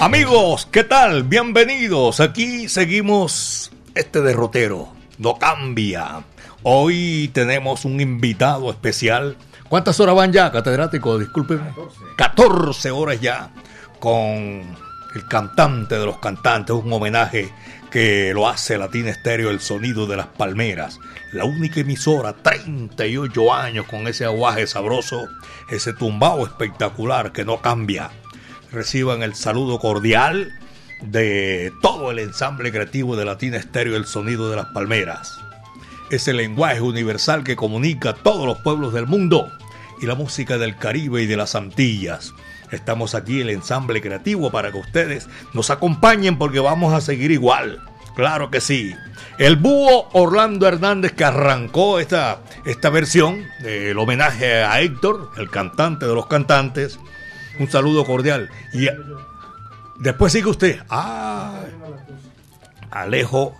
Amigos, ¿qué tal? Bienvenidos. Aquí seguimos este derrotero. No cambia. Hoy tenemos un invitado especial. ¿Cuántas horas van ya, catedrático? Disculpe. 14. 14 horas ya con el cantante de los cantantes, un homenaje que lo hace Latina Estéreo, el sonido de las palmeras. La única emisora, 38 años con ese aguaje sabroso, ese tumbao espectacular que no cambia reciban el saludo cordial de todo el ensamble creativo de Latina Estéreo El Sonido de las Palmeras. Es el lenguaje universal que comunica a todos los pueblos del mundo y la música del Caribe y de las Antillas. Estamos aquí el ensamble creativo para que ustedes nos acompañen porque vamos a seguir igual. Claro que sí. El búho Orlando Hernández que arrancó esta, esta versión del homenaje a Héctor, el cantante de los cantantes, un saludo cordial. Y después sigue usted. Ah, Alejo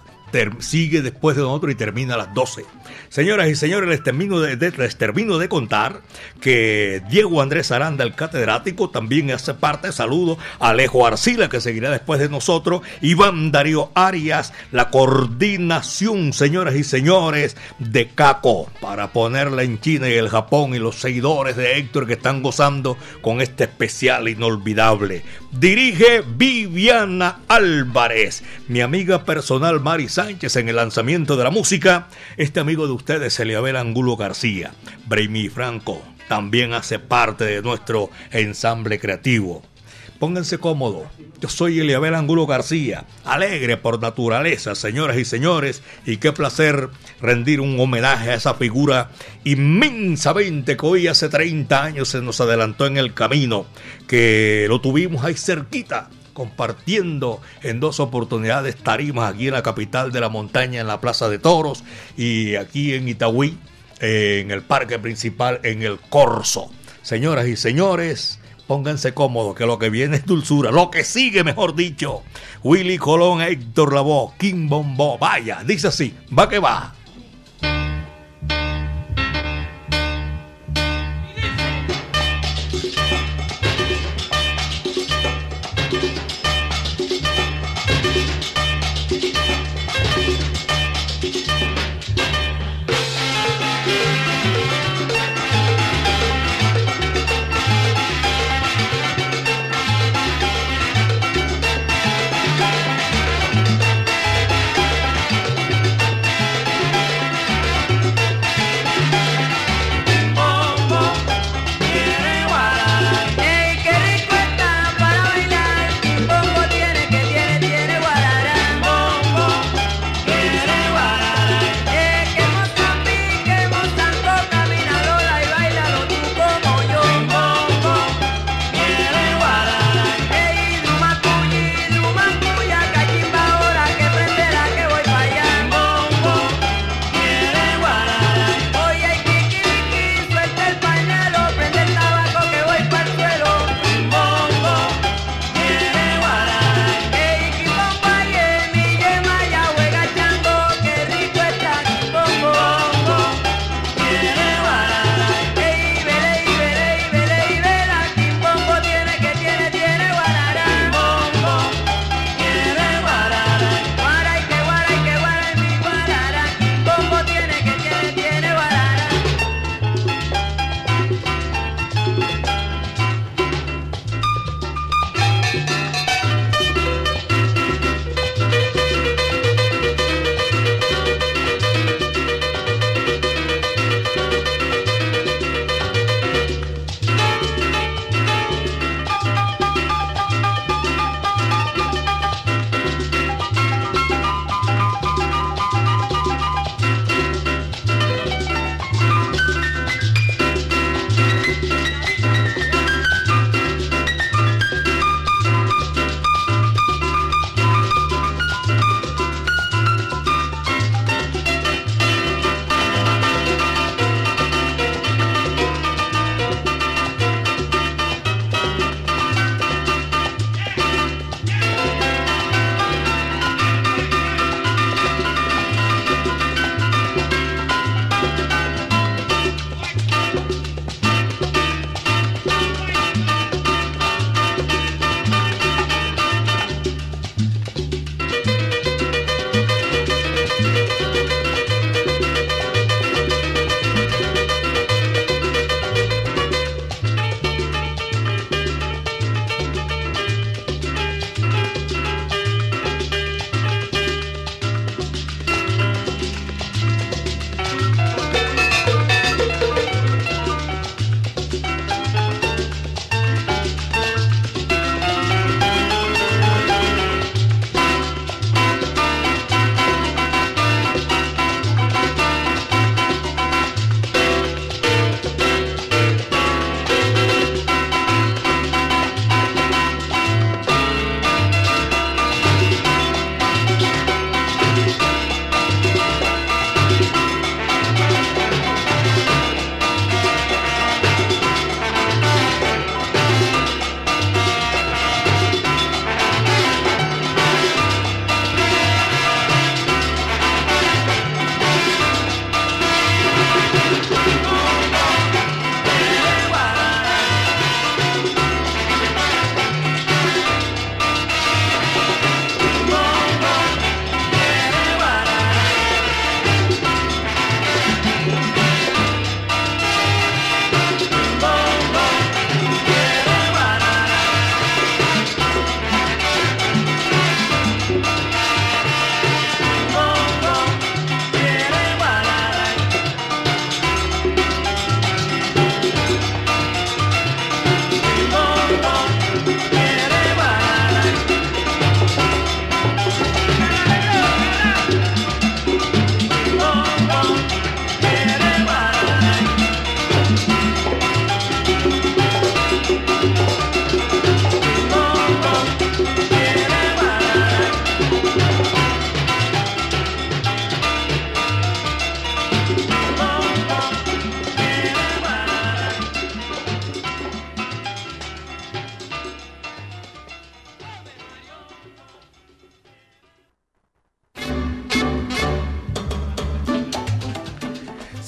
sigue después de nosotros y termina a las 12. Señoras y señores, les termino de, les termino de contar que Diego Andrés Aranda, el catedrático, también hace parte. Saludo a Alejo Arcila, que seguirá después de nosotros. Iván Darío Arias, la coordinación, señoras y señores, de Caco, para ponerla en China y el Japón y los seguidores de Héctor que están gozando con este especial inolvidable. Dirige Viviana Álvarez, mi amiga personal Mari Sánchez en el lanzamiento de la música. Este amigo de ustedes, Eliabel Angulo García. Braymi Franco también hace parte de nuestro ensamble creativo. Pónganse cómodos. Yo soy Eliabel Angulo García, alegre por naturaleza, señoras y señores, y qué placer rendir un homenaje a esa figura inmensamente que hoy hace 30 años se nos adelantó en el camino, que lo tuvimos ahí cerquita, compartiendo en dos oportunidades tarimas aquí en la capital de la montaña, en la Plaza de Toros, y aquí en Itagüí, en el parque principal, en el Corso. Señoras y señores, pónganse cómodos, que lo que viene es dulzura, lo que sigue, mejor dicho. Willy Colón, Héctor Lavoe, Kim Bombo, vaya, dice así, va que va.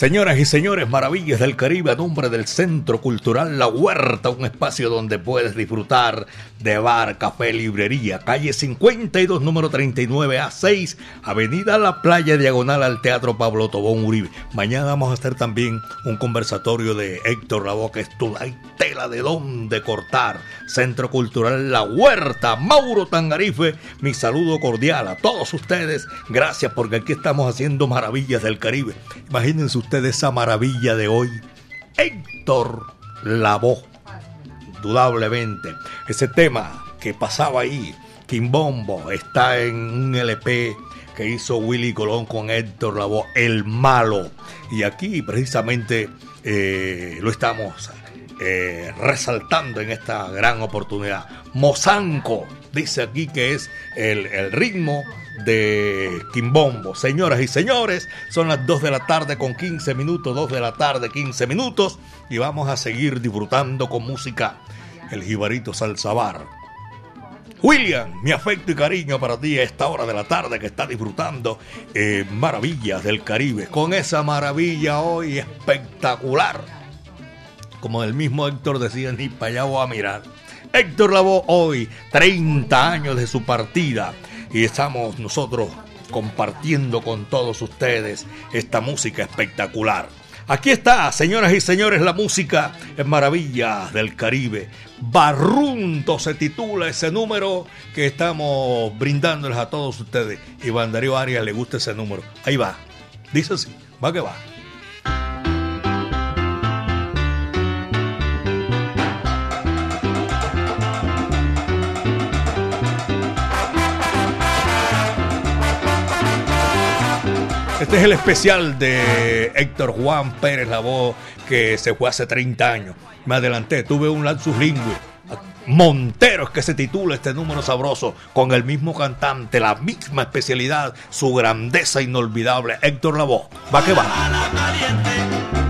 Señoras y señores, maravillas del Caribe a nombre del Centro Cultural La Huerta, un espacio donde puedes disfrutar de bar, café, librería, calle 52, número 39A6, Avenida La Playa, diagonal al Teatro Pablo Tobón Uribe. Mañana vamos a hacer también un conversatorio de Héctor Lavoe, que hay tela de dónde cortar. Centro Cultural La Huerta, Mauro Tangarife, mi saludo cordial a todos ustedes. Gracias porque aquí estamos haciendo maravillas del Caribe. Imagínense ustedes de esa maravilla de hoy, Héctor Lavoe. Indudablemente, ese tema que pasaba ahí, Kimbombo, está en un LP que hizo Willy Colón con Héctor Lavoe, El Malo. Y aquí precisamente eh, lo estamos eh, resaltando en esta gran oportunidad. Mozanco, dice aquí que es el ritmo de Quimbombo. Señoras y señores, son las 2 de la tarde con 15 minutos, 2 de la tarde 15 minutos y vamos a seguir disfrutando con música el jibarito salsabar. William, mi afecto y cariño para ti a esta hora de la tarde que está disfrutando eh, Maravillas del Caribe, con esa maravilla hoy espectacular. Como el mismo Héctor decía, ni para allá voy a mirar. Héctor Lavoe hoy, 30 años de su partida y estamos nosotros compartiendo con todos ustedes esta música espectacular. Aquí está, señoras y señores, la música en Maravillas del Caribe. Barrunto se titula ese número que estamos brindándoles a todos ustedes. Y Darío Arias le gusta ese número. Ahí va. Dice así, va que va. Este es el especial de Héctor Juan Pérez, la voz que se fue hace 30 años. Me adelanté, tuve un lapsus lingüe. Montero es que se titula este número sabroso, con el mismo cantante, la misma especialidad, su grandeza inolvidable, Héctor Lavoe. Va que va.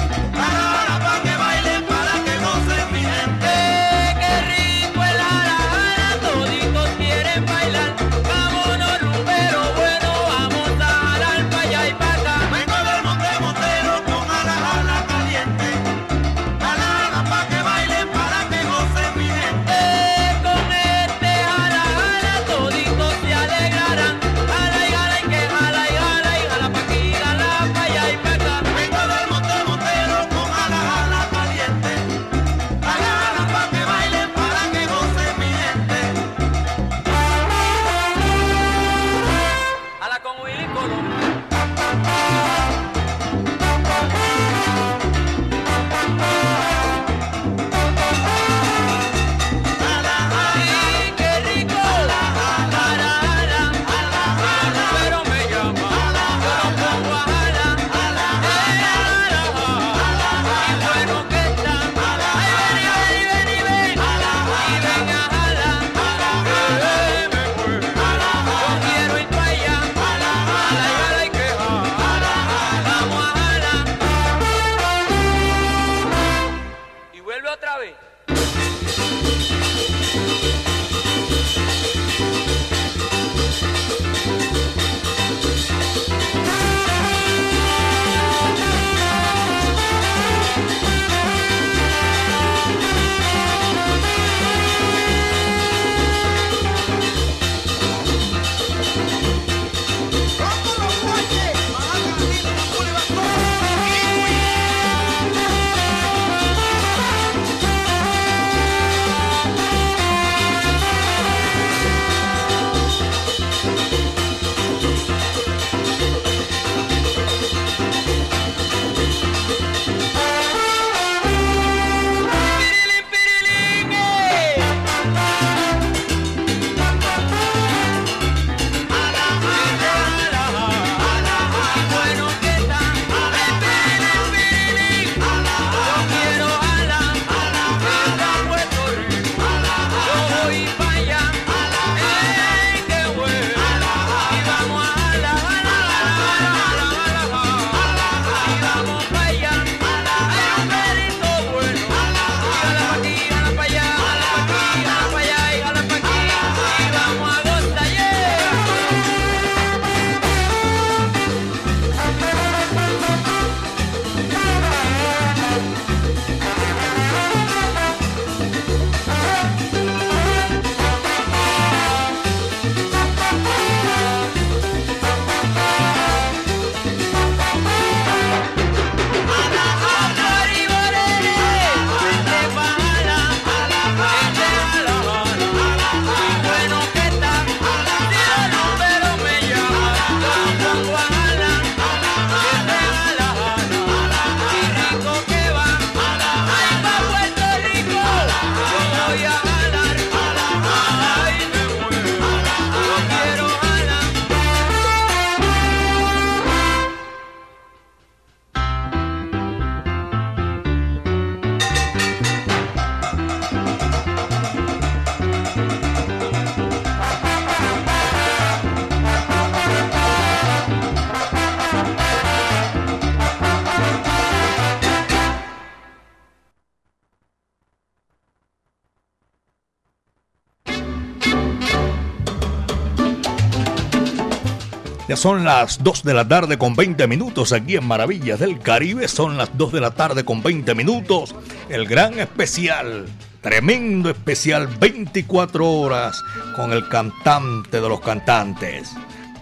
Son las 2 de la tarde con 20 minutos aquí en Maravillas del Caribe. Son las 2 de la tarde con 20 minutos. El gran especial, tremendo especial, 24 horas con el cantante de los cantantes.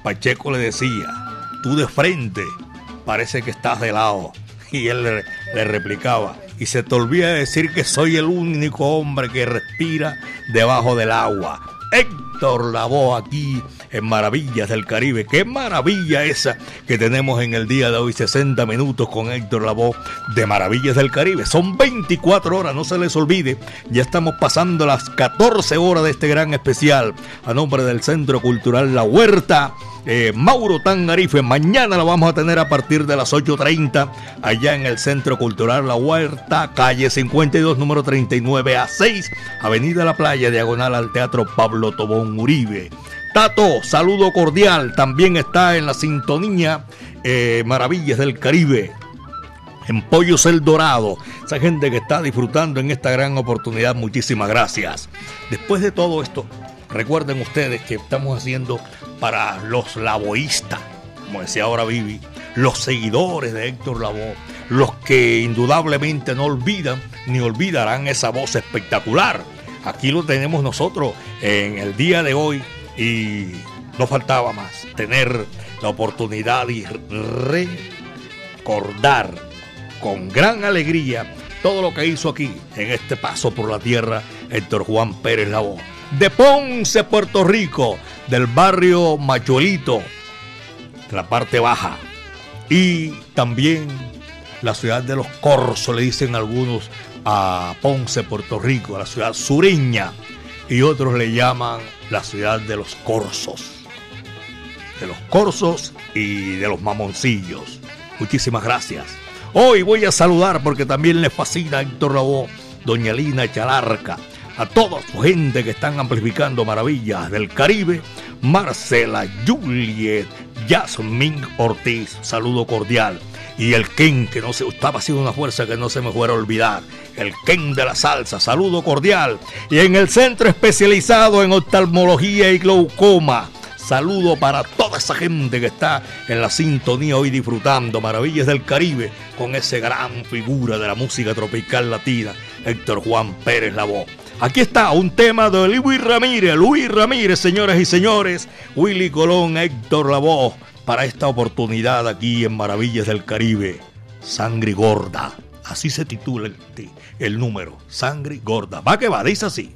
Pacheco le decía, tú de frente, parece que estás de lado. Y él le, le replicaba, y se te olvida decir que soy el único hombre que respira debajo del agua. Héctor Lavoe aquí en Maravillas del Caribe. Qué maravilla esa que tenemos en el día de hoy, 60 minutos con Héctor Lavoe de Maravillas del Caribe. Son 24 horas, no se les olvide. Ya estamos pasando las 14 horas de este gran especial a nombre del Centro Cultural La Huerta eh, Mauro Tangarife. Mañana lo vamos a tener a partir de las 8.30 allá en el Centro Cultural La Huerta, calle 52, número 39 a 6, Avenida La Playa, diagonal al Teatro Pablo Tobón Uribe. Tato, saludo cordial, también está en la sintonía eh, Maravillas del Caribe. En Pollos El Dorado, esa gente que está disfrutando en esta gran oportunidad, muchísimas gracias. Después de todo esto, recuerden ustedes que estamos haciendo para los laboístas, como decía ahora Vivi, los seguidores de Héctor Lavoe, los que indudablemente no olvidan ni olvidarán esa voz espectacular. Aquí lo tenemos nosotros en el día de hoy y no faltaba más tener la oportunidad de recordar con gran alegría todo lo que hizo aquí en este paso por la tierra Héctor Juan Pérez Lavoe. De Ponce, Puerto Rico, del barrio Machuelito, la parte baja. Y también la ciudad de los Corzos, le dicen algunos a Ponce, Puerto Rico, a la ciudad sureña. Y otros le llaman la ciudad de los Corzos. De los Corzos y de los Mamoncillos. Muchísimas gracias. Hoy voy a saludar porque también le fascina a Héctor Lavoe, Doña Lina Chalarca, a toda su gente que están amplificando maravillas del Caribe, Marcela, Juliet, Jasmine Ortiz, saludo cordial. Y el Ken, que no se estaba haciendo una fuerza que no se me fuera a olvidar. El Ken de la salsa, saludo cordial. Y en el centro especializado en oftalmología y glaucoma. Saludo para toda esa gente que está en la sintonía hoy disfrutando Maravillas del Caribe con ese gran figura de la música tropical latina, Héctor Juan Pérez Lavoe. Aquí está un tema de Luis Ramírez, Luis Ramírez, señoras y señores, Willy Colón, Héctor Lavoe, para esta oportunidad aquí en Maravillas del Caribe, Sangre Gorda. Así se titula el, número, Sangre Gorda. Va que va, dice así.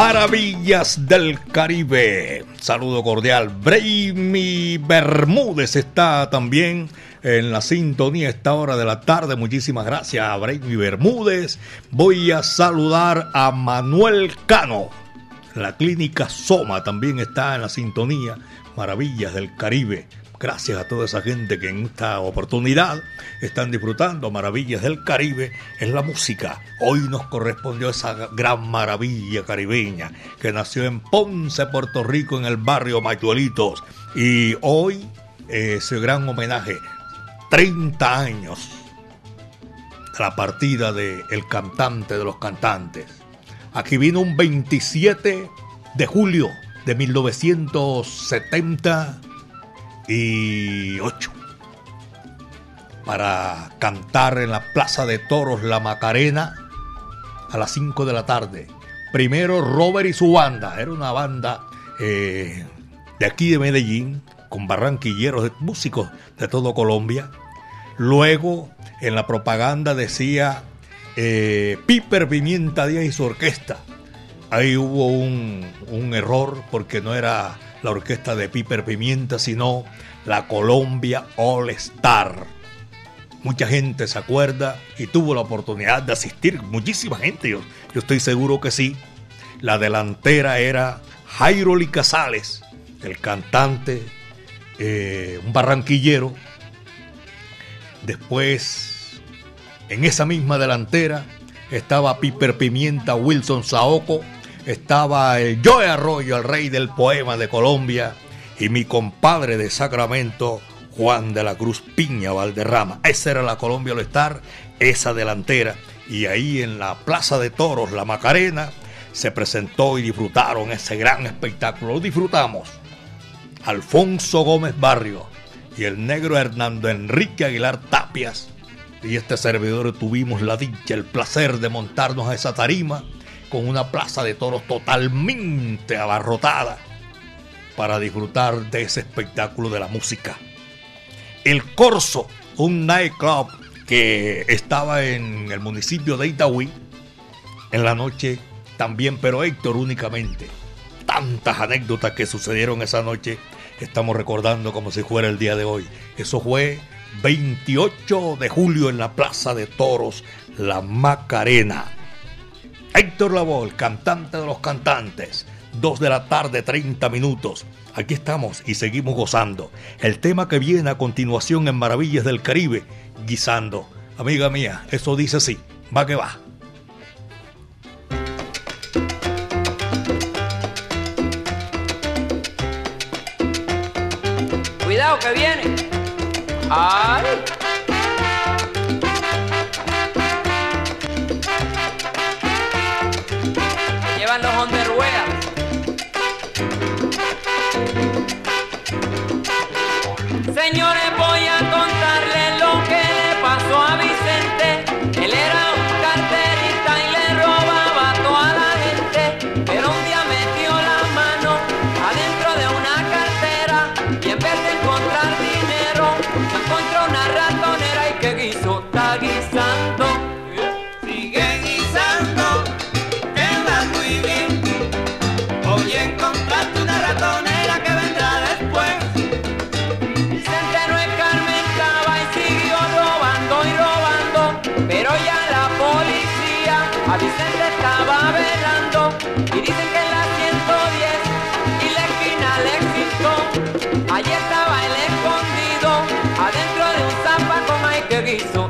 Maravillas del Caribe. Saludo cordial. Brainy Bermúdez está también en la sintonía a esta hora de la tarde. Muchísimas gracias a Brainy Bermúdez. Voy a saludar a Manuel Cano. La clínica Soma también está en la sintonía. Maravillas del Caribe. Gracias a toda esa gente que en esta oportunidad están disfrutando maravillas del Caribe en la música. Hoy nos correspondió esa gran maravilla caribeña que nació en Ponce, Puerto Rico, en el barrio Mayuelitos. Y hoy ese gran homenaje, 30 años de la partida del el cantante de los cantantes. Aquí vino un 27 de julio de 1970 y 8 para cantar en la Plaza de Toros La Macarena a las 5 de la tarde. Primero Robert y su banda, era una banda eh, de aquí de Medellín, con barranquilleros, músicos de todo Colombia. Luego en la propaganda decía eh, Piper Pimienta Díaz y su orquesta. Ahí hubo un, un error porque no era la orquesta de Piper Pimienta, sino la Colombia All Star. Mucha gente se acuerda y tuvo la oportunidad de asistir, muchísima gente, yo, estoy seguro que sí. La delantera era Jairo Casales, el cantante, eh, un barranquillero. Después, en esa misma delantera, estaba Piper Pimienta, Wilson Saoco, estaba el Joe Arroyo, el rey del poema de Colombia, y mi compadre de Sacramento, Juan de la Cruz Piña Valderrama. Esa era la Colombia All Star, esa delantera. Y ahí en la Plaza de Toros, la Macarena, se presentó y disfrutaron ese gran espectáculo. Lo disfrutamos. Alfonso Gómez Barrio y el negro Hernando Enrique Aguilar Tapias y este servidor tuvimos la dicha, el placer de montarnos a esa tarima con una plaza de toros totalmente abarrotada para disfrutar de ese espectáculo de la música. El Corso, un nightclub que estaba en el municipio de Itagüí, en la noche también, pero Héctor únicamente. Tantas anécdotas que sucedieron esa noche, estamos recordando como si fuera el día de hoy. Eso fue 28 de julio en la Plaza de Toros, La Macarena. Héctor Lavoe, cantante de los cantantes. 2 de la tarde, 30 minutos. Aquí estamos y seguimos gozando. El tema que viene a continuación en Maravillas del Caribe, guisando. Amiga mía, eso dice así. Va que va. Cuidado que viene. ¡Ay! sorriso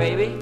baby.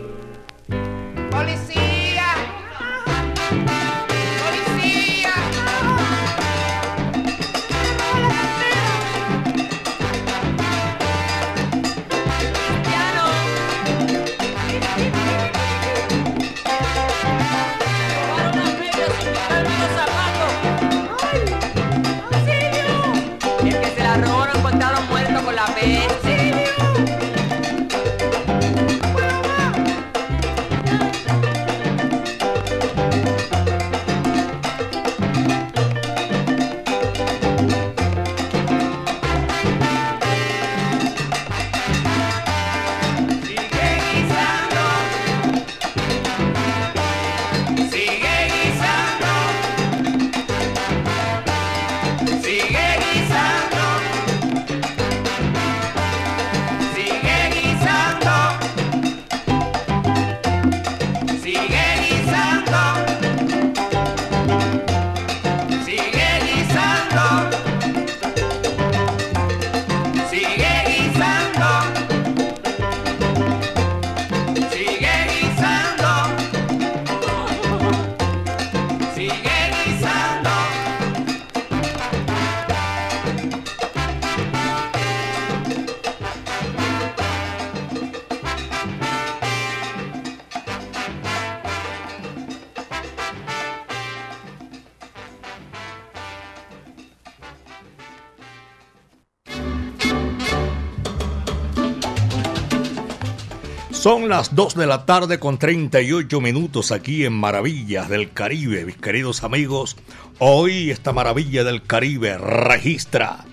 Son las 2 de la tarde con 38 minutos aquí en Maravillas del Caribe, mis queridos amigos. Hoy esta Maravilla del Caribe registra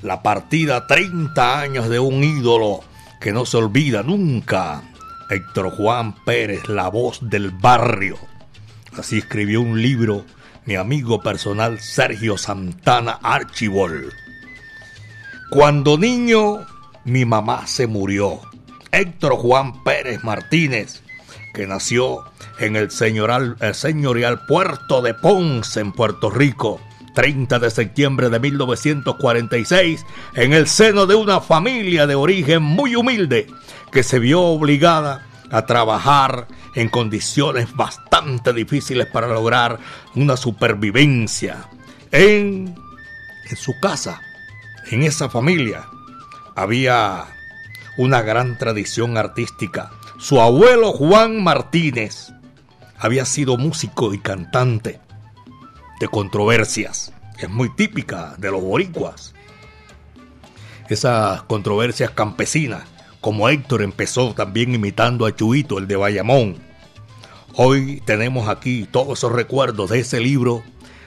la partida 30 años de un ídolo que no se olvida nunca. Héctor Juan Pérez, la voz del barrio. Así escribió un libro mi amigo personal Sergio Santana Archibald. Cuando niño, mi mamá se murió. Héctor Juan Pérez Martínez, que nació en el señorial, Puerto de Ponce, en Puerto Rico, 30 de septiembre de 1946, en el seno de una familia de origen muy humilde, que se vio obligada a trabajar en condiciones bastante difíciles para lograr una supervivencia. En, en su casa, en esa familia, había una gran tradición artística. Su abuelo Juan Martínez había sido músico y cantante de controversias. Es muy típica de los boricuas. Esas controversias campesinas, como Héctor empezó también imitando a Chuito, el de Bayamón. Hoy tenemos aquí todos esos recuerdos de ese libro,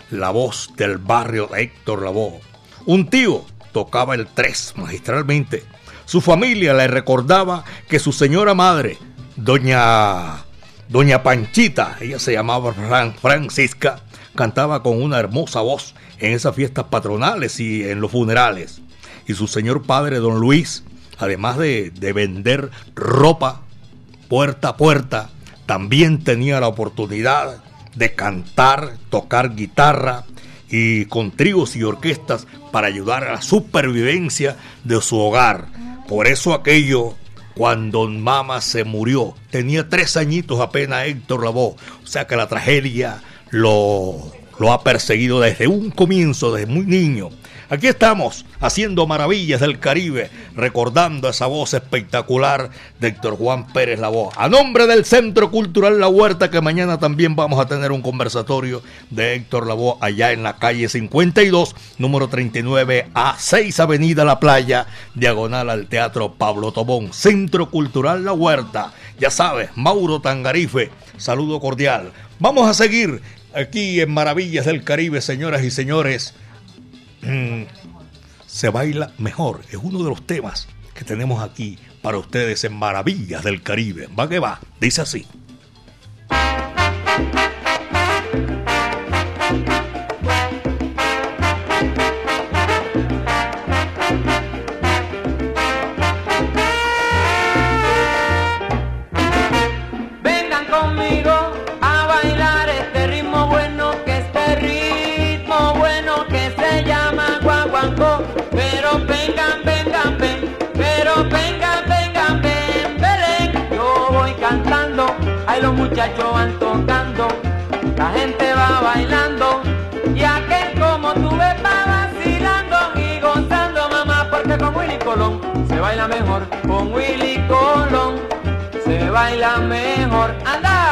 La voz del barrio de Héctor Lavoe. Un tío tocaba el tres magistralmente. Su familia le recordaba que su señora madre, doña, doña Panchita, ella se llamaba Fran- Francisca, cantaba con una hermosa voz en esas fiestas patronales y en los funerales. Y su señor padre, don Luis, además de, de vender ropa puerta a puerta, también tenía la oportunidad de cantar, tocar guitarra y con tríos y orquestas para ayudar a la supervivencia de su hogar. Por eso aquello, cuando Mama se murió, tenía tres añitos apenas Héctor Lavoe, o sea que la tragedia lo, lo ha perseguido desde un comienzo, desde muy niño. Aquí estamos haciendo maravillas del Caribe, recordando esa voz espectacular de Héctor Juan Pérez Lavoe. A nombre del Centro Cultural La Huerta, que mañana también vamos a tener un conversatorio de Héctor Lavoe allá en la calle 52, número 39 a 6 Avenida La Playa, diagonal al Teatro Pablo Tobón. Centro Cultural La Huerta. Ya sabes, Mauro Tangarife, saludo cordial. Vamos a seguir aquí en Maravillas del Caribe, señoras y señores mm, se baila mejor. Es uno de los temas que tenemos aquí para ustedes en Maravillas del Caribe. Va que va, dice así. Muchachos van tocando, la gente va bailando y aquel como tú ves va vacilando y gozando mamá porque con Willy Colón se baila mejor, con Willy Colón se baila mejor. ¡Anda!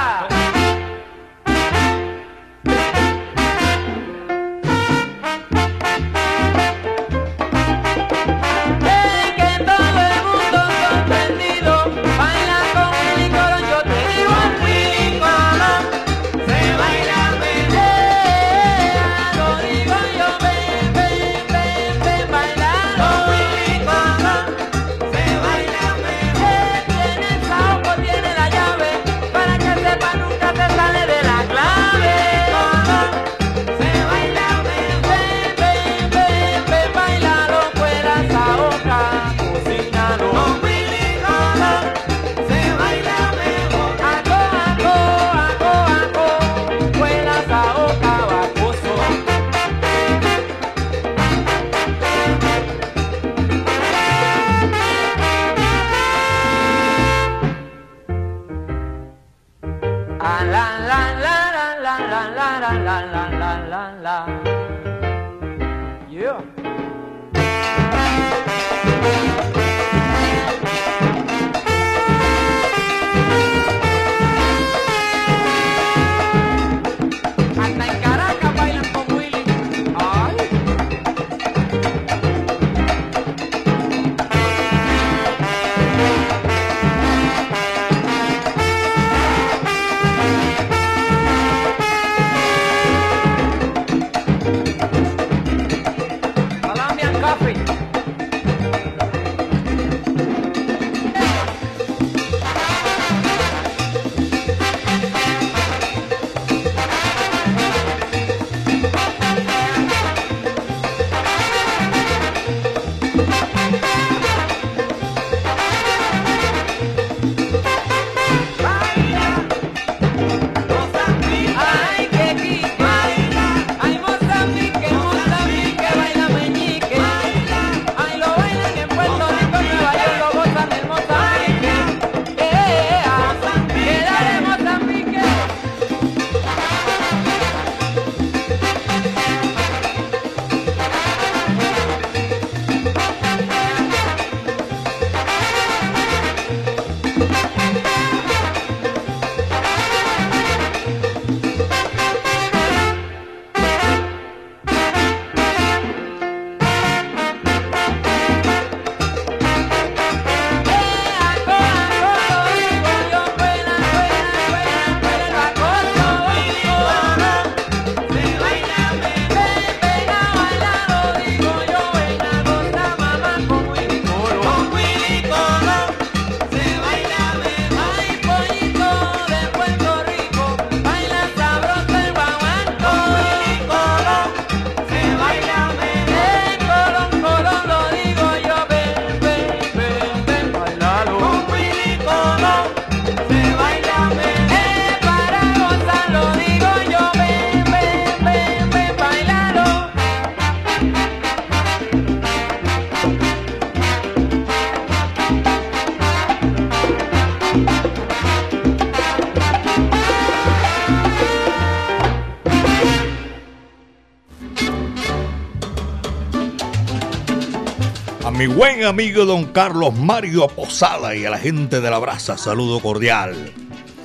Buen amigo don Carlos Mario Posada y a la gente de la brasa, saludo cordial.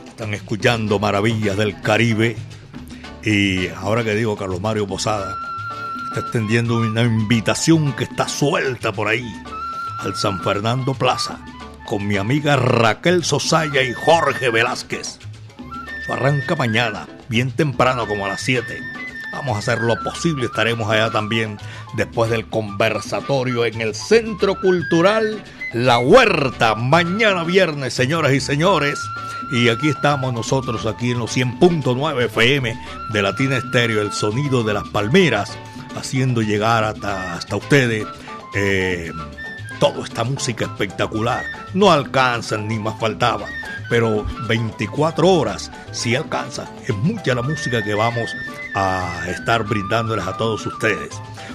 Están escuchando Maravillas del Caribe. Y ahora que digo Carlos Mario Posada, está extendiendo una invitación que está suelta por ahí al San Fernando Plaza con mi amiga Raquel Sosaya y Jorge Velázquez. Eso arranca mañana, bien temprano, como a las 7. Vamos a hacer lo posible, estaremos allá también después del conversatorio en el Centro Cultural La Huerta, mañana viernes, señoras y señores. Y aquí estamos nosotros, aquí en los 100.9 FM de Latina Estéreo, el sonido de las palmeras, haciendo llegar hasta, hasta ustedes eh, toda esta música espectacular. No alcanzan ni más faltaba, pero 24 horas sí alcanza. Es mucha la música que vamos a estar brindándoles a todos ustedes.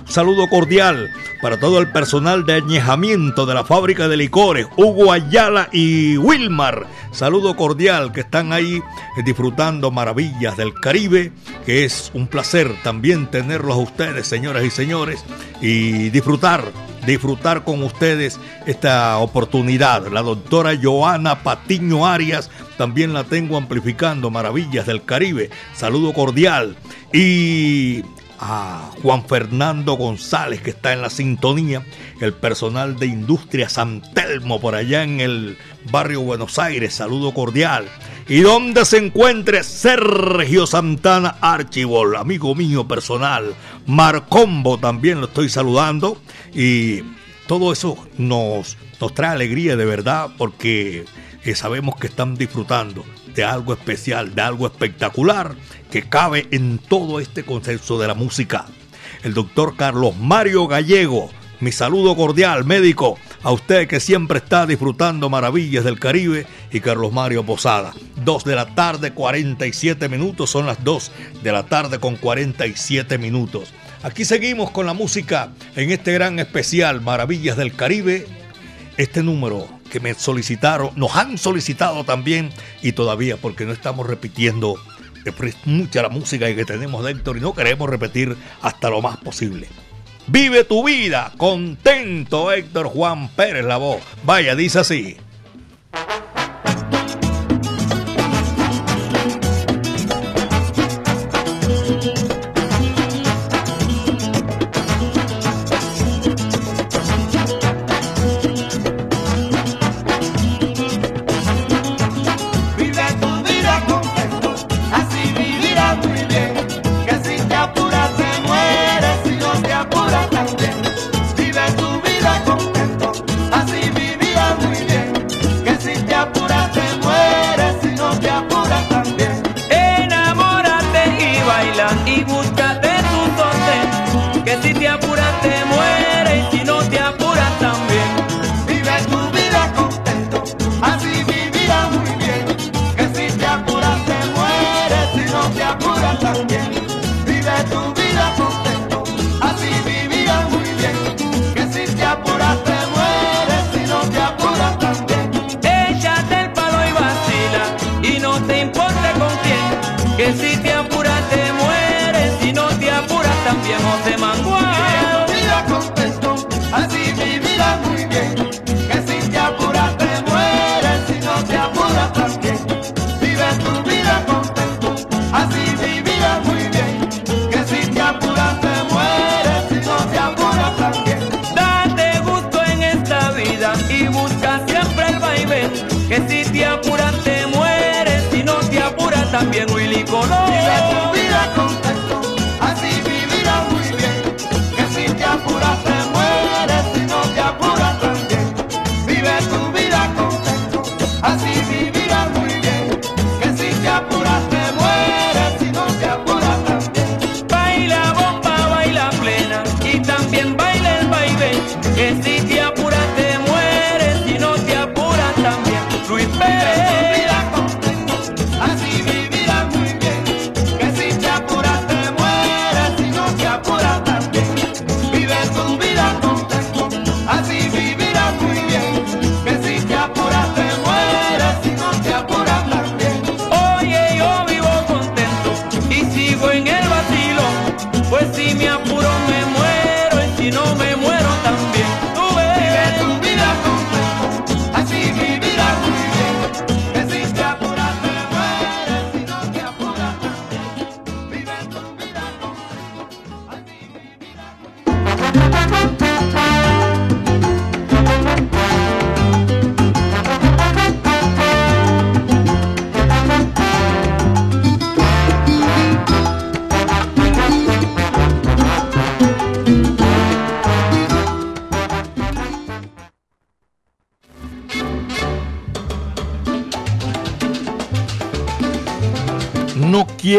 Saludo cordial para todo el personal de añejamiento de la fábrica de licores, Hugo Ayala y Wilmar. Saludo cordial que están ahí disfrutando maravillas del Caribe, que es un placer también tenerlos a ustedes, señoras y señores, y disfrutar disfrutar con ustedes esta oportunidad. La doctora Joana Patiño Arias también la tengo amplificando Maravillas del Caribe. Saludo cordial. Y a Juan Fernando González que está en la sintonía, el personal de Industria San Telmo por allá en el barrio Buenos Aires, saludo cordial. Y donde se encuentre Sergio Santana Archibol, amigo mío personal, Marcombo también lo estoy saludando. Y todo eso nos, nos trae alegría de verdad porque eh, sabemos que están disfrutando de algo especial, de algo espectacular que cabe en todo este concepto de la música. El doctor Carlos Mario Gallego, mi saludo cordial, médico, a usted que siempre está disfrutando maravillas del Caribe y Carlos Mario Posada. Dos de la tarde, 47 minutos, son las dos de la tarde con 47 minutos. Aquí seguimos con la música en este gran especial Maravillas del Caribe. Este número que me solicitaron, nos han solicitado también y todavía porque no estamos repitiendo mucha la música que tenemos dentro y no queremos repetir hasta lo más posible. Vive tu vida, contento Héctor Juan Pérez la voz. Vaya, dice así.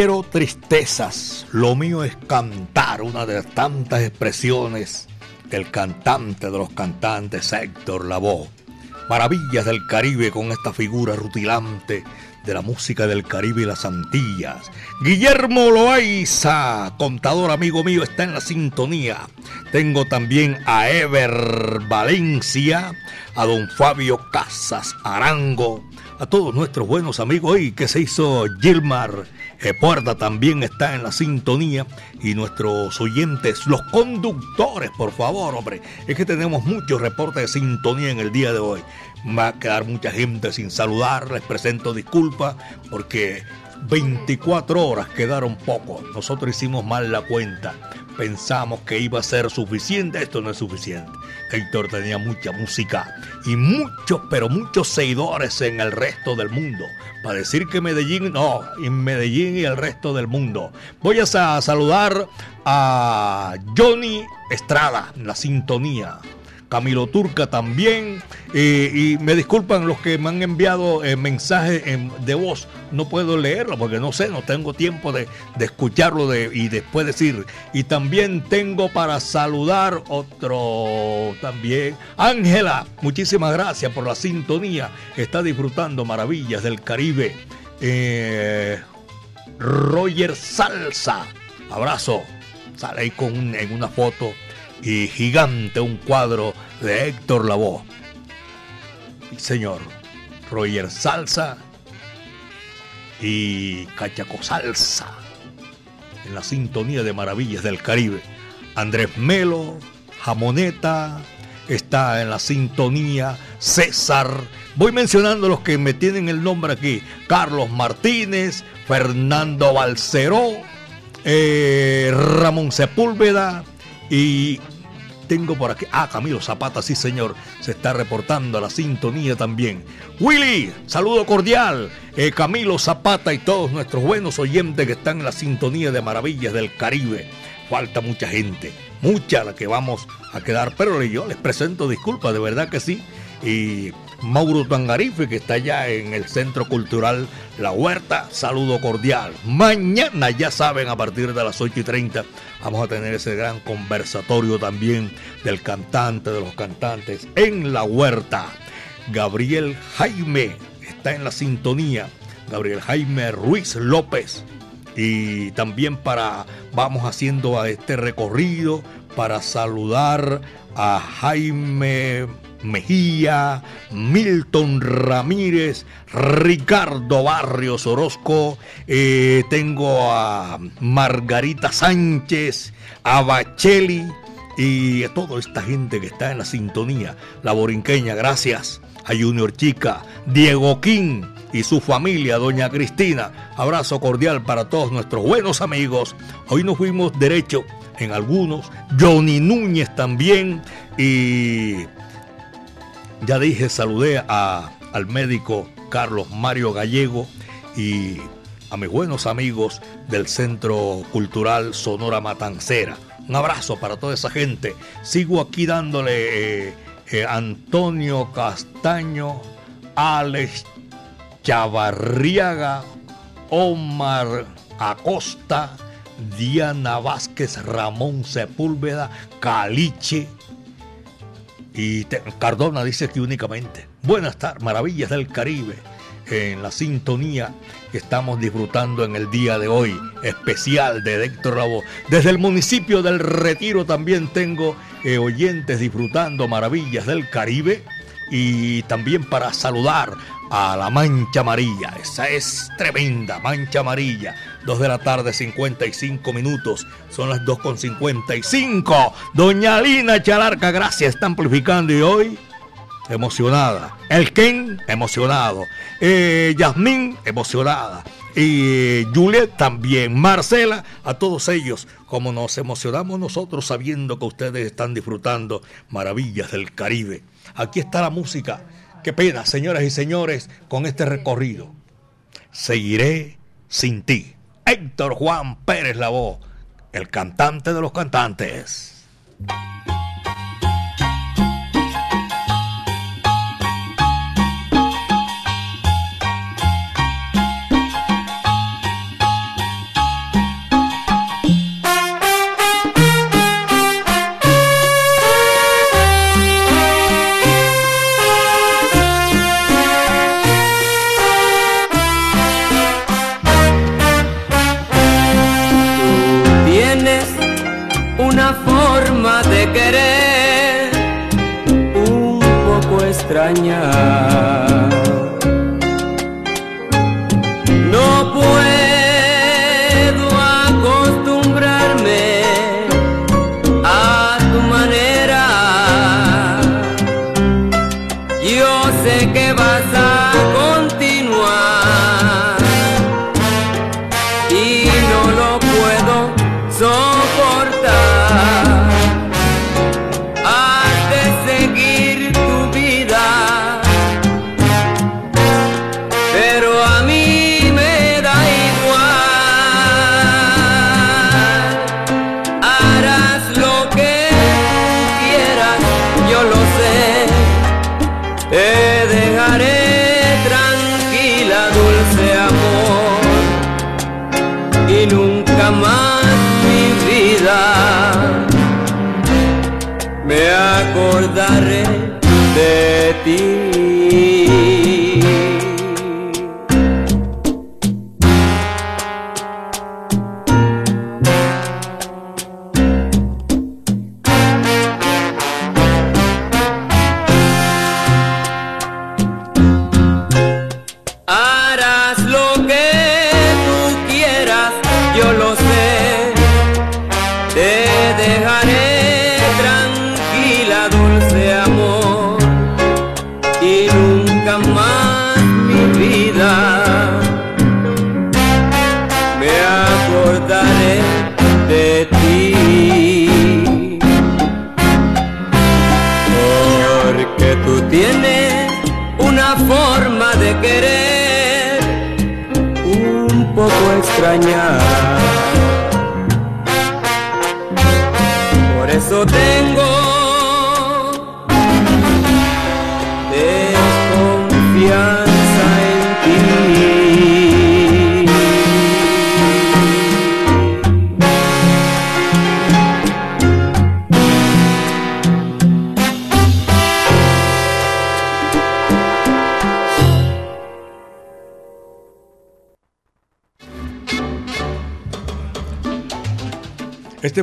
Quiero tristezas, lo mío es cantar, una de tantas expresiones del cantante de los cantantes Héctor Lavoe. Maravillas del Caribe con esta figura rutilante de la música del Caribe y las Antillas. Guillermo Loaiza, contador amigo mío, está en la sintonía. Tengo también a Ever Valencia, a don Fabio Casas Arango, a todos nuestros buenos amigos. Y que se hizo Gilmar Puerta también está en la sintonía y nuestros oyentes, los conductores, por favor, hombre, es que tenemos muchos reportes de sintonía en el día de hoy. Va a quedar mucha gente sin saludar, les presento disculpas porque 24 horas quedaron poco. Nosotros hicimos mal la cuenta. Pensamos que iba a ser suficiente. Esto no es suficiente. Héctor tenía mucha música y muchos, pero muchos seguidores en el resto del mundo. Para decir que Medellín, no, en Medellín y el resto del mundo. Voy a saludar a Johnny Estrada, la sintonía. Camilo Turca también. y me disculpan los que me han enviado eh, mensajes de voz. No puedo leerlo porque no sé, no tengo tiempo de, escucharlo y después decir. Y también tengo para saludar otro también. Ángela, muchísimas gracias por la sintonía. Está disfrutando maravillas del Caribe. Eh, Roger Salsa, abrazo. Sale ahí con en una foto y gigante un cuadro de Héctor Lavoe. Señor, Roger Salsa y Cachaco Salsa en la sintonía de maravillas del Caribe. Andrés Melo, Jamoneta, está en la sintonía, César. Voy mencionando los que me tienen el nombre aquí. Carlos Martínez, Fernando Balceró, eh, Ramón Sepúlveda, y tengo por aquí. Ah, Camilo Zapata, sí señor. Se está reportando a la sintonía también. Willy, saludo cordial. Eh, Camilo Zapata y todos nuestros buenos oyentes que están en la sintonía de Maravillas del Caribe. Falta mucha gente, mucha la que vamos a quedar. Pero yo les presento disculpas, de verdad que sí. Y Mauro Tangarife, que está allá en el Centro Cultural La Huerta. Saludo cordial. Mañana, ya saben, a partir de las 8 y 30, vamos a tener ese gran conversatorio también del cantante, de los cantantes en La Huerta. Gabriel Jaime está en la sintonía. Gabriel Jaime Ruiz López. Y también para, vamos haciendo a este recorrido para saludar a Jaime Mejía, Milton Ramírez, Ricardo Barrios Orozco, eh, tengo a Margarita Sánchez, a Bacheli y a toda esta gente que está en la sintonía, la borinqueña, gracias a Junior Chica, Diego King y su familia, doña Cristina. Abrazo cordial para todos nuestros buenos amigos. Hoy nos fuimos derecho en algunos, Johnny Núñez también y ya dije, saludé a, al médico Carlos Mario Gallego y a mis buenos amigos del Centro Cultural Sonora Matancera. Un abrazo para toda esa gente. Sigo aquí dándole eh, eh, Antonio Castaño, Alex Chavarriaga, Omar Acosta, Diana Vázquez, Ramón Sepúlveda, Caliche, y Cardona dice que únicamente. Buenas tardes, maravillas del Caribe. En la sintonía que estamos disfrutando en el día de hoy, especial de Héctor Rabo. Desde el municipio del Retiro también tengo eh, oyentes disfrutando maravillas del Caribe y también para saludar a la mancha amarilla. Esa es tremenda mancha amarilla 2 de la tarde, 55 minutos. Son las 2 con 55. Doña Lina Chalarca, gracias, está amplificando y hoy emocionada. El Ken, emocionado. Eh, Yasmín, emocionada. Y Juliet también. Marcela, a todos ellos, como nos emocionamos nosotros sabiendo que ustedes están disfrutando maravillas del Caribe. Aquí está la música. Qué pena, señoras y señores, con este recorrido. Seguiré sin ti. Héctor Juan Pérez la voz, el cantante de los cantantes.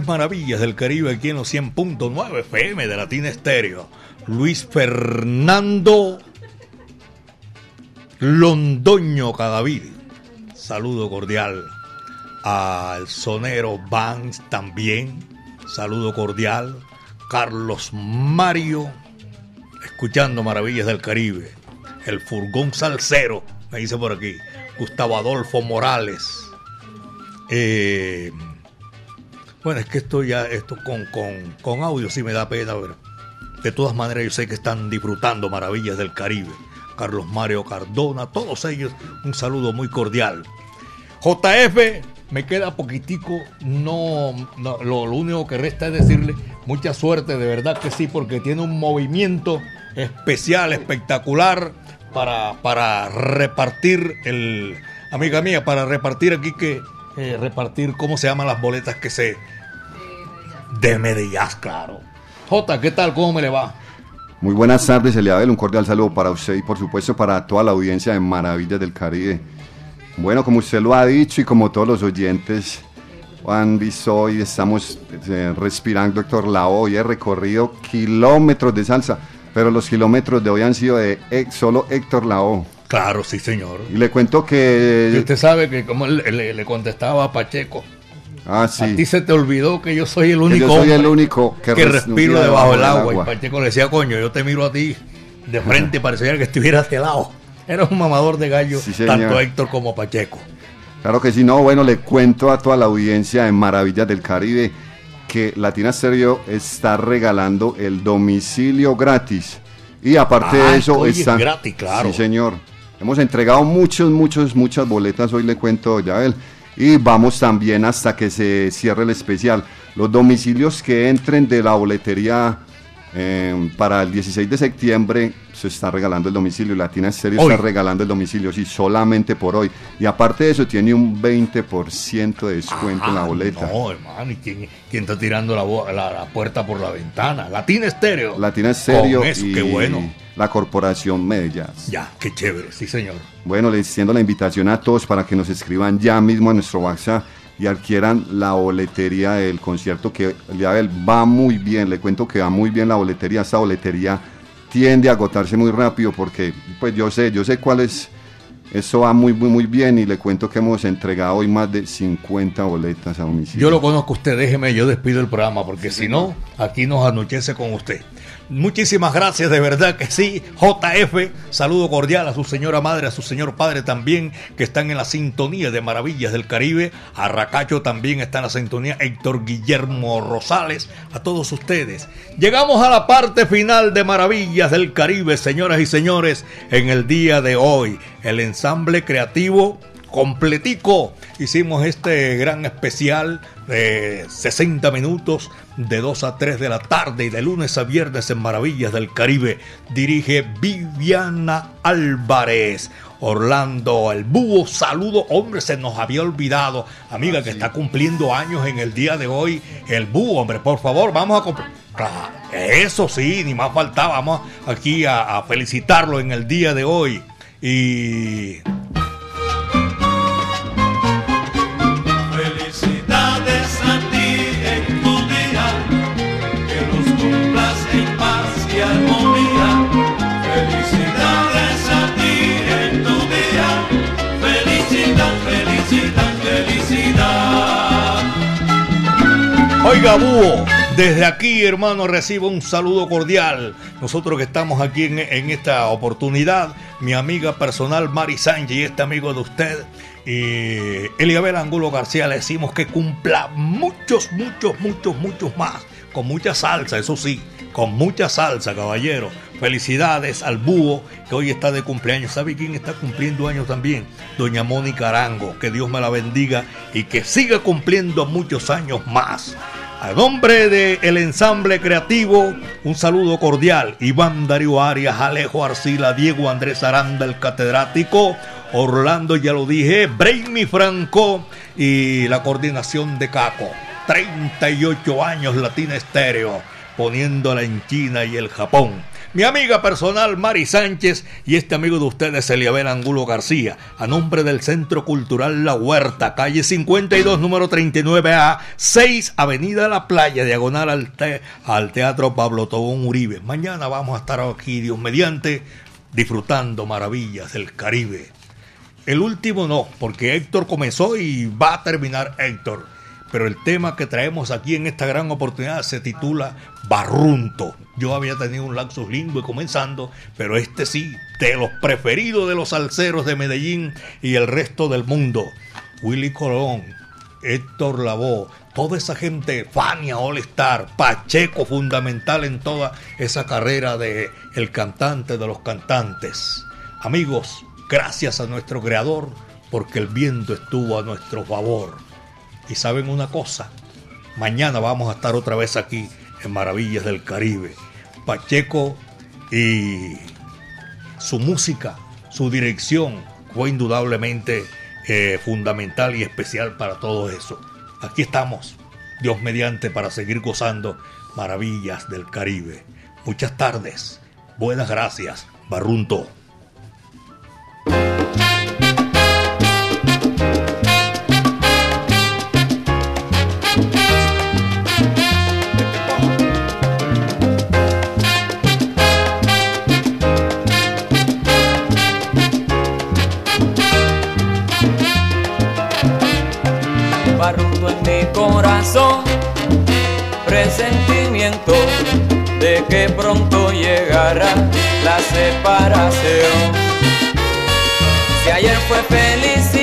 Maravillas del Caribe aquí en los 100.9 FM de Latina Estéreo. Luis Fernando Londoño Cadavid. Saludo cordial al sonero Vance también. Saludo cordial. Carlos Mario. Escuchando Maravillas del Caribe. El furgón salsero. Me dice por aquí. Gustavo Adolfo Morales. Eh, bueno, es que esto ya, esto con, con, con audio sí me da pena, pero de todas maneras yo sé que están disfrutando maravillas del Caribe. Carlos Mario Cardona, todos ellos, un saludo muy cordial. JF, me queda poquitico, no, no, lo, único que resta es decirle mucha suerte, de verdad que sí, porque tiene un movimiento especial, espectacular para, para repartir el, amiga mía, para repartir aquí que eh, repartir cómo se llaman las boletas que se de Medellín, claro. J, ¿qué tal? ¿Cómo me le va? Muy buenas tardes, Eliabel. Un cordial saludo para usted y por supuesto para toda la audiencia de Maravillas del Caribe. Bueno, como usted lo ha dicho y como todos los oyentes han visto hoy, estamos eh, respirando Héctor Lavoe. Hoy he recorrido kilómetros de salsa, pero los kilómetros de hoy han sido de eh, solo Héctor Lavoe. Claro, sí, señor. Y le cuento Y que... usted sabe que como le, le- le contestaba a Pacheco, Ah, a ti se te olvidó que yo soy el Que único yo soy el hombre único que, que res- respiro debajo del agua. Y Pacheco le decía, coño, yo te miro a ti de frente, pareciera que estuvieras de lado. Eres un mamador de gallo, Sí, tanto Héctor como Pacheco. Claro que sí, no, bueno, le cuento a toda la audiencia de Maravillas del Caribe que Latina Stereo está regalando el domicilio gratis. Y aparte Ah, de eso, oye, es está. gratis, claro. Sí, señor. Hemos entregado muchos, muchos, muchas boletas, hoy le cuento, ya él. Y vamos también hasta que se cierre el especial. Los domicilios que entren de la boletería eh, para el 16 de septiembre se está regalando el domicilio. Latina Hoy. está regalando el domicilio, sí, solamente por hoy. Y aparte de eso, tiene un 20% de descuento en la Ah, boleta. No, hermano, ¿y quién, quién está tirando la, la- la puerta por la ventana? Latina Estéreo. Latina Stereo Con eso, y qué bueno. la corporación Medellín. Ya, qué chévere, sí, señor. Bueno, les extiendo la invitación a todos para que nos escriban ya mismo a nuestro WhatsApp y adquieran la boletería del concierto que ya vel, va muy bien. Le cuento que va muy bien la boletería. Esta boletería tiende a agotarse muy rápido porque pues yo sé, yo sé cuál es, eso va muy, muy, muy bien y le cuento que hemos entregado hoy más de 50 boletas a domicilio. Yo lo conozco a usted, déjeme, yo despido el programa, porque si no, aquí nos anochece con usted. Muchísimas gracias, de verdad que sí. JF, saludo cordial a su señora madre, a su señor padre también, que están en la sintonía de Maravillas del Caribe. A Racacho también está en la sintonía. Héctor Guillermo Rosales, a todos ustedes. Llegamos a la parte final de Maravillas del Caribe, señoras y señores, en el día de hoy. El ensamble creativo completico. Hicimos este gran especial de 60 minutos de 2 a 3 de la tarde y de lunes a viernes en Maravillas del Caribe. Dirige Viviana Álvarez. Orlando el Búho, saludo, hombre, se nos había olvidado, amiga, que está cumpliendo años en el día de hoy, el Búho, hombre, por favor, vamos a cumplir. Eso sí, ni más faltaba, vamos aquí a, a felicitarlo en el día de hoy. Y Oiga, Búho, desde aquí, hermano, recibo un saludo cordial. Nosotros que estamos aquí en, en esta oportunidad, mi amiga personal Mari y este amigo de usted, y Eliabel Angulo García, le decimos que cumpla muchos, muchos, muchos, muchos más. Con mucha salsa, eso sí, con mucha salsa, caballero. Felicidades al búho que hoy está de cumpleaños. ¿Sabe quién está cumpliendo años también? Doña Mónica Arango. Que Dios me la bendiga y que siga cumpliendo muchos años más. A nombre del ensamble creativo, un saludo cordial. Iván Darío Arias, Alejo Arcila, Diego Andrés Aranda, el catedrático, Orlando, ya lo dije, Brainy Franco y la coordinación de Caco. 38 años Latina Estéreo, poniéndola en China y el Japón. Mi amiga personal Mari Sánchez y este amigo de ustedes Eliabel Angulo García, a nombre del Centro Cultural La Huerta, calle 52, número 39A, 6, Avenida La Playa, diagonal al, al Teatro Pablo Tobón Uribe. Mañana vamos a estar aquí, Dios mediante, disfrutando maravillas del Caribe. El último no, porque Héctor comenzó y va a terminar Héctor. Pero el tema que traemos aquí en esta gran oportunidad se titula Barrunto. Yo había tenido un lapsus lingüe comenzando, pero este sí, de los preferidos de los salseros de Medellín y el resto del mundo. Willy Colón, Héctor Lavoe, toda esa gente, Fania All Star, Pacheco fundamental en toda esa carrera de el cantante de los cantantes. Amigos, gracias a nuestro creador porque el viento estuvo a nuestro favor. Y saben una cosa, mañana vamos a estar otra vez aquí en Maravillas del Caribe. Pacheco y su música, su dirección fue indudablemente eh, fundamental y especial para todo eso. Aquí estamos, Dios mediante, para seguir gozando Maravillas del Caribe. Muchas tardes, buenas gracias, Barrunto. Barrundo en mi corazón, presentimiento de que pronto llegará la separación. Si ayer fue felicidad,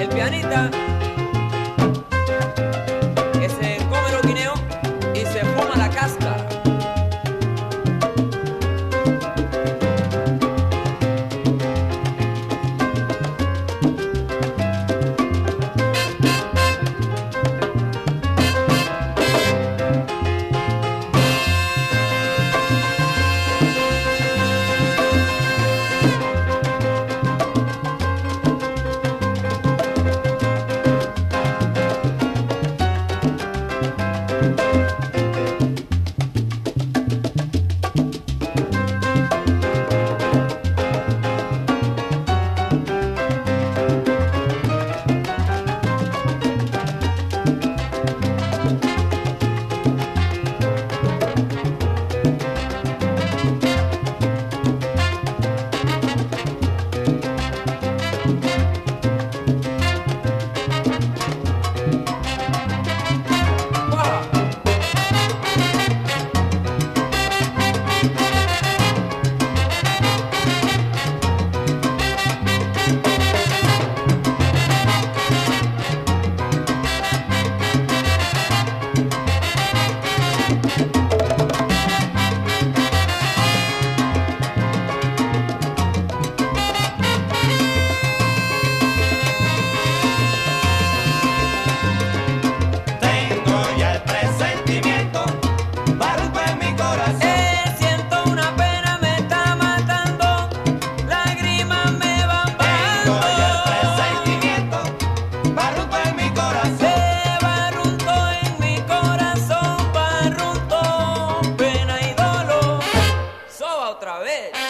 El pianista. it.